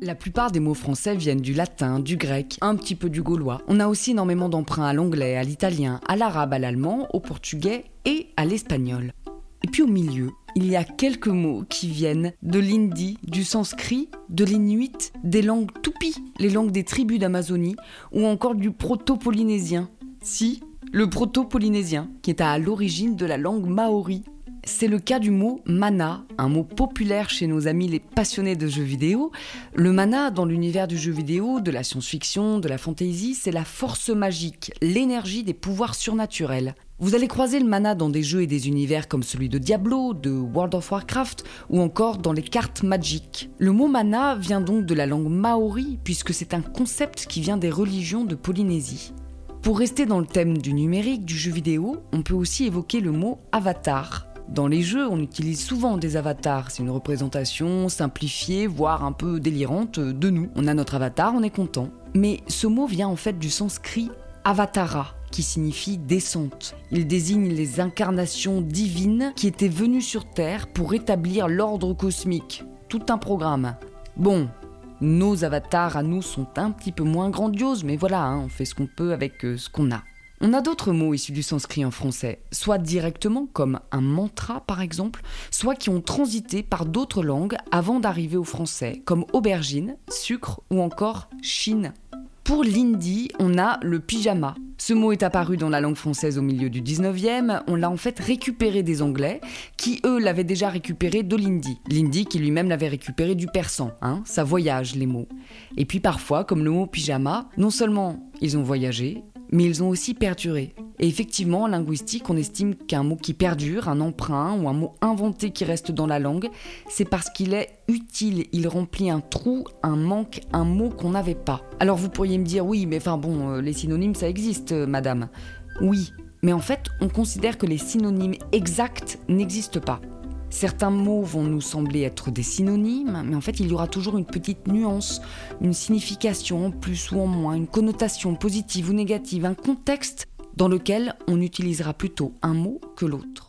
La plupart des mots français viennent du latin, du grec, un petit peu du gaulois. On a aussi énormément d'emprunts à l'anglais, à l'italien, à l'arabe, à l'allemand, au portugais et à l'espagnol. Et puis au milieu, il y a quelques mots qui viennent de l'hindi, du sanskrit, de l'inuit, des langues tupi, les langues des tribus d'Amazonie, ou encore du proto-polynésien. Si, le proto-polynésien, qui est à l'origine de la langue maori. C'est le cas du mot mana, un mot populaire chez nos amis les passionnés de jeux vidéo. Le mana, dans l'univers du jeu vidéo, de la science-fiction, de la fantasy, c'est la force magique, l'énergie des pouvoirs surnaturels. Vous allez croiser le mana dans des jeux et des univers comme celui de Diablo, de World of Warcraft ou encore dans les cartes Magic. Le mot mana vient donc de la langue maori puisque c'est un concept qui vient des religions de Polynésie. Pour rester dans le thème du numérique, du jeu vidéo, on peut aussi évoquer le mot avatar. Dans les jeux, on utilise souvent des avatars. C'est une représentation simplifiée, voire un peu délirante de nous. On a notre avatar, on est content. Mais ce mot vient en fait du sanskrit avatara, qui signifie descente. Il désigne les incarnations divines qui étaient venues sur Terre pour rétablir l'ordre cosmique. Tout un programme. Bon, nos avatars à nous sont un petit peu moins grandioses, mais voilà, hein, on fait ce qu'on peut avec euh, ce qu'on a. On a d'autres mots issus du sanskrit en français, soit directement comme un mantra par exemple, soit qui ont transité par d'autres langues avant d'arriver au français, comme aubergine, sucre ou encore chine. Pour l'hindi, on a le pyjama. Ce mot est apparu dans la langue française au milieu du 19e, on l'a en fait récupéré des Anglais, qui eux l'avaient déjà récupéré de l'hindi. L'hindi qui lui-même l'avait récupéré du persan, hein, ça voyage les mots. Et puis parfois, comme le mot pyjama, non seulement ils ont voyagé, mais ils ont aussi perduré. Et effectivement, en linguistique, on estime qu'un mot qui perdure, un emprunt ou un mot inventé qui reste dans la langue, c'est parce qu'il est utile, il remplit un trou, un manque, un mot qu'on n'avait pas. Alors vous pourriez me dire, oui, mais enfin bon, euh, les synonymes, ça existe, euh, madame. Oui, mais en fait, on considère que les synonymes exacts n'existent pas. Certains mots vont nous sembler être des synonymes, mais en fait il y aura toujours une petite nuance, une signification en plus ou en moins, une connotation positive ou négative, un contexte dans lequel on utilisera plutôt un mot que l'autre.